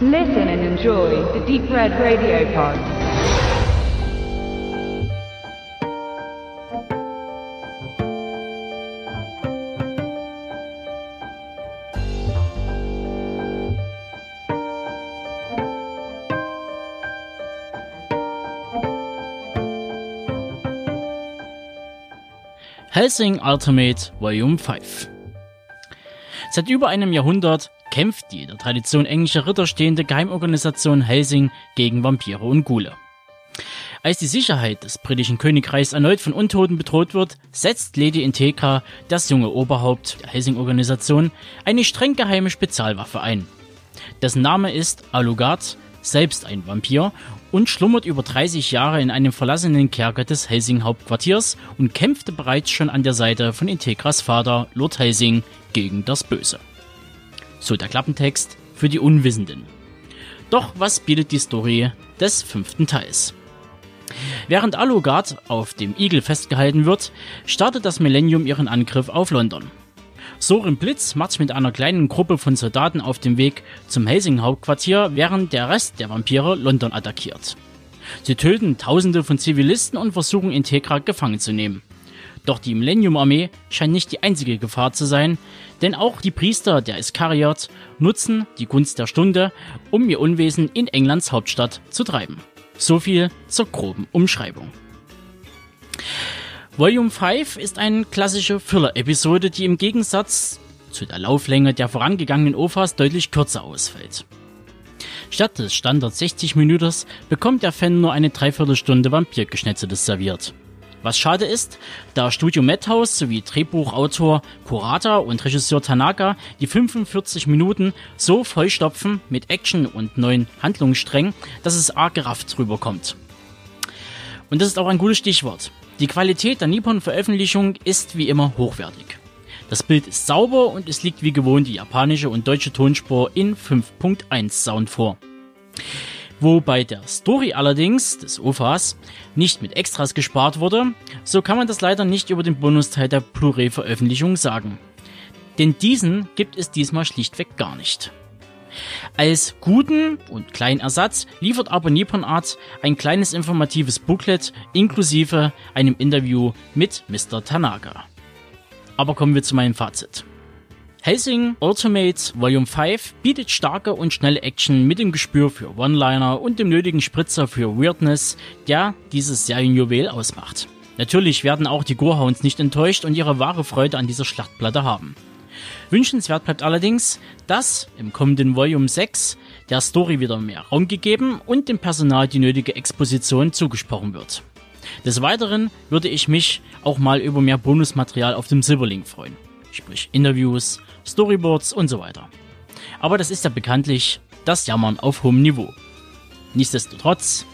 Listen and enjoy the Deep Red Radio Pod. Helsing Ultimate Volume 5 Seit über einem Jahrhundert kämpft die der Tradition englischer Ritter stehende Geheimorganisation Helsing gegen Vampire und Ghule. Als die Sicherheit des britischen Königreichs erneut von Untoten bedroht wird, setzt Lady Integra, das junge Oberhaupt der Helsing-Organisation, eine streng geheime Spezialwaffe ein. Dessen Name ist Alucard, selbst ein Vampir und schlummert über 30 Jahre in einem verlassenen Kerker des Helsing-Hauptquartiers und kämpfte bereits schon an der Seite von Integras Vater, Lord Helsing, gegen das Böse. So der Klappentext für die Unwissenden. Doch was bietet die Story des fünften Teils? Während Alucard auf dem Igel festgehalten wird, startet das Millennium ihren Angriff auf London. Soren Blitz macht mit einer kleinen Gruppe von Soldaten auf dem Weg zum Helsing-Hauptquartier, während der Rest der Vampire London attackiert. Sie töten tausende von Zivilisten und versuchen Integra gefangen zu nehmen. Doch die Millennium-Armee scheint nicht die einzige Gefahr zu sein, denn auch die Priester der Iskariot nutzen die Gunst der Stunde, um ihr Unwesen in Englands Hauptstadt zu treiben. So viel zur groben Umschreibung. Volume 5 ist eine klassische Filler-Episode, die im Gegensatz zu der Lauflänge der vorangegangenen OFAs deutlich kürzer ausfällt. Statt des Standard 60 Minuten bekommt der Fan nur eine Dreiviertelstunde Vampirgeschnetzeltes serviert. Was schade ist, da Studio Madhouse sowie Drehbuchautor Kurata und Regisseur Tanaka die 45 Minuten so vollstopfen mit Action und neuen Handlungssträngen, dass es arg gerafft rüberkommt. Und das ist auch ein gutes Stichwort. Die Qualität der Nippon-Veröffentlichung ist wie immer hochwertig. Das Bild ist sauber und es liegt wie gewohnt die japanische und deutsche Tonspur in 5.1 Sound vor. Wo bei der Story allerdings des OFAs nicht mit Extras gespart wurde, so kann man das leider nicht über den Bonusteil der Blu-ray-Veröffentlichung sagen. Denn diesen gibt es diesmal schlichtweg gar nicht. Als guten und kleinen Ersatz liefert aber Nippon Art ein kleines informatives Booklet inklusive einem Interview mit Mr. Tanaka. Aber kommen wir zu meinem Fazit. Helsing Ultimate Volume 5 bietet starke und schnelle Action mit dem Gespür für One-Liner und dem nötigen Spritzer für Weirdness, der dieses Serienjuwel ausmacht. Natürlich werden auch die Gorehounds nicht enttäuscht und ihre wahre Freude an dieser Schlachtplatte haben. Wünschenswert bleibt allerdings, dass im kommenden Volume 6 der Story wieder mehr Raum gegeben und dem Personal die nötige Exposition zugesprochen wird. Des Weiteren würde ich mich auch mal über mehr Bonusmaterial auf dem Silberlink freuen. Sprich Interviews, Storyboards und so weiter. Aber das ist ja bekanntlich das Jammern auf hohem Niveau. Nichtsdestotrotz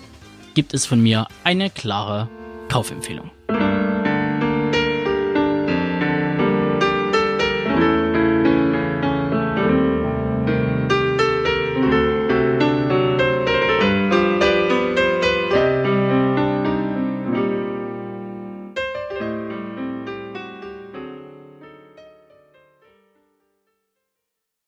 gibt es von mir eine klare Kaufempfehlung.